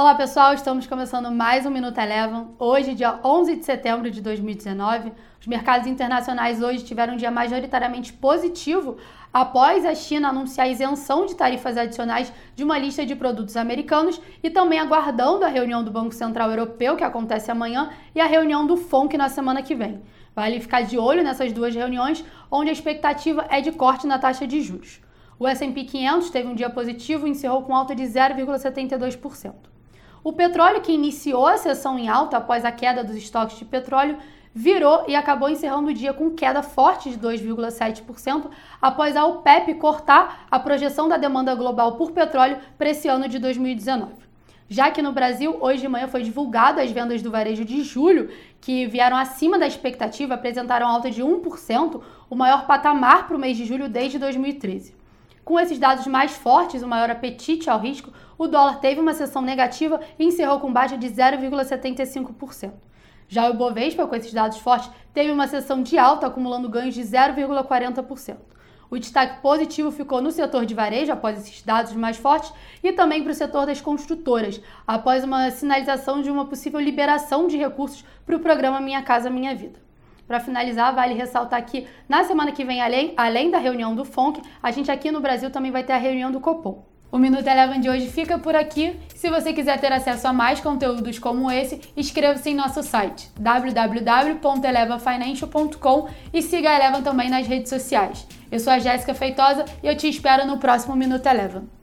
Olá pessoal, estamos começando mais um Minuto Eleven. Hoje, dia 11 de setembro de 2019. Os mercados internacionais hoje tiveram um dia majoritariamente positivo após a China anunciar a isenção de tarifas adicionais de uma lista de produtos americanos e também aguardando a reunião do Banco Central Europeu, que acontece amanhã, e a reunião do FONC na semana que vem. Vale ficar de olho nessas duas reuniões, onde a expectativa é de corte na taxa de juros. O S&P 500 teve um dia positivo e encerrou com alta de 0,72%. O petróleo, que iniciou a sessão em alta após a queda dos estoques de petróleo, virou e acabou encerrando o dia com queda forte de 2,7% após a OPEP cortar a projeção da demanda global por petróleo para esse ano de 2019. Já que no Brasil, hoje de manhã foi divulgado as vendas do varejo de julho, que vieram acima da expectativa, apresentaram alta de 1%, o maior patamar para o mês de julho desde 2013. Com esses dados mais fortes, o maior apetite ao risco, o dólar teve uma sessão negativa e encerrou com baixa de 0,75%. Já o Bovespa, com esses dados fortes, teve uma sessão de alta, acumulando ganhos de 0,40%. O destaque positivo ficou no setor de varejo, após esses dados mais fortes, e também para o setor das construtoras, após uma sinalização de uma possível liberação de recursos para o programa Minha Casa Minha Vida. Para finalizar, vale ressaltar que na semana que vem, além, além da reunião do FONC, a gente aqui no Brasil também vai ter a reunião do Copom. O Minuto Eleven de hoje fica por aqui. Se você quiser ter acesso a mais conteúdos como esse, inscreva-se em nosso site www.elevafinancial.com e siga a Eleven também nas redes sociais. Eu sou a Jéssica Feitosa e eu te espero no próximo Minuto Eleven.